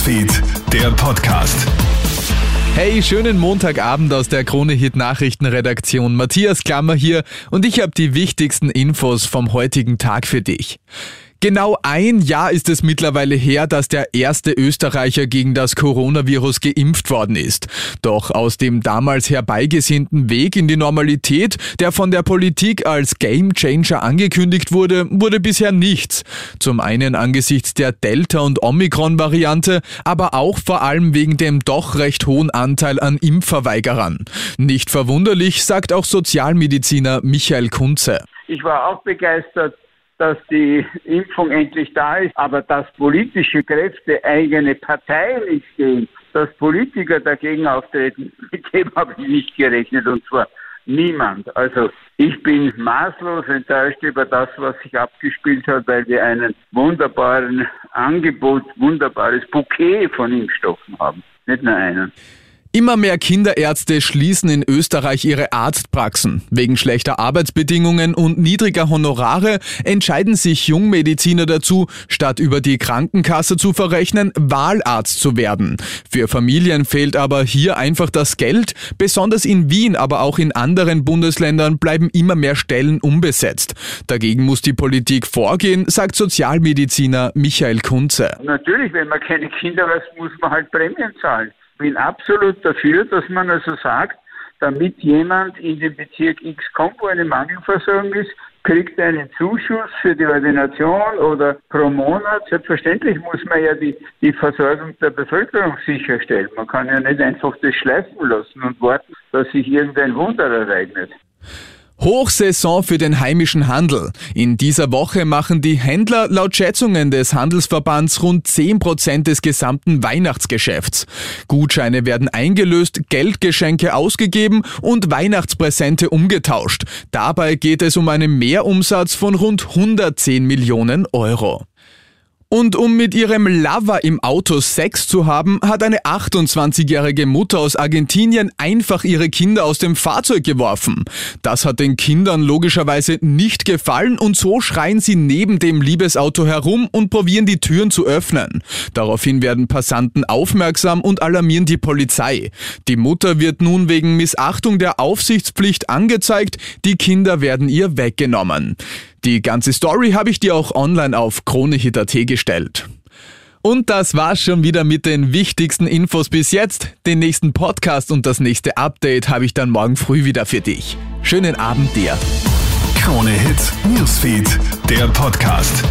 Newsfeed, der Podcast. Hey, schönen Montagabend aus der Krone Hit Nachrichtenredaktion. Matthias Klammer hier und ich habe die wichtigsten Infos vom heutigen Tag für dich. Genau ein Jahr ist es mittlerweile her, dass der erste Österreicher gegen das Coronavirus geimpft worden ist. Doch aus dem damals herbeigesehnten Weg in die Normalität, der von der Politik als Gamechanger angekündigt wurde, wurde bisher nichts. Zum einen angesichts der Delta- und Omikron-Variante, aber auch vor allem wegen dem doch recht hohen Anteil an Impfverweigerern. Nicht verwunderlich, sagt auch Sozialmediziner Michael Kunze. Ich war auch begeistert dass die Impfung endlich da ist, aber dass politische Kräfte eigene Parteien nicht sehen, dass Politiker dagegen auftreten, mit dem habe ich nicht gerechnet und zwar niemand. Also ich bin maßlos enttäuscht über das, was sich abgespielt hat, weil wir einen wunderbaren Angebot, wunderbares Bouquet von Impfstoffen haben, nicht nur einen. Immer mehr Kinderärzte schließen in Österreich ihre Arztpraxen. Wegen schlechter Arbeitsbedingungen und niedriger Honorare entscheiden sich Jungmediziner dazu, statt über die Krankenkasse zu verrechnen, Wahlarzt zu werden. Für Familien fehlt aber hier einfach das Geld. Besonders in Wien, aber auch in anderen Bundesländern bleiben immer mehr Stellen unbesetzt. Dagegen muss die Politik vorgehen, sagt Sozialmediziner Michael Kunze. Natürlich, wenn man keine Kinder hat, muss man halt Prämien zahlen bin absolut dafür, dass man also sagt, damit jemand in den Bezirk X kommt, wo eine Mangelversorgung ist, kriegt er einen Zuschuss für die Ordination oder pro Monat. Selbstverständlich muss man ja die, die Versorgung der Bevölkerung sicherstellen. Man kann ja nicht einfach das schleifen lassen und warten, dass sich irgendein Wunder ereignet. Hochsaison für den heimischen Handel. In dieser Woche machen die Händler laut Schätzungen des Handelsverbands rund 10% des gesamten Weihnachtsgeschäfts. Gutscheine werden eingelöst, Geldgeschenke ausgegeben und Weihnachtspräsente umgetauscht. Dabei geht es um einen Mehrumsatz von rund 110 Millionen Euro. Und um mit ihrem Lover im Auto Sex zu haben, hat eine 28-jährige Mutter aus Argentinien einfach ihre Kinder aus dem Fahrzeug geworfen. Das hat den Kindern logischerweise nicht gefallen und so schreien sie neben dem Liebesauto herum und probieren die Türen zu öffnen. Daraufhin werden Passanten aufmerksam und alarmieren die Polizei. Die Mutter wird nun wegen Missachtung der Aufsichtspflicht angezeigt, die Kinder werden ihr weggenommen. Die ganze Story habe ich dir auch online auf kronehit.at gestellt. Und das war's schon wieder mit den wichtigsten Infos bis jetzt. Den nächsten Podcast und das nächste Update habe ich dann morgen früh wieder für dich. Schönen Abend dir. Krone Hits, Newsfeed, der Podcast.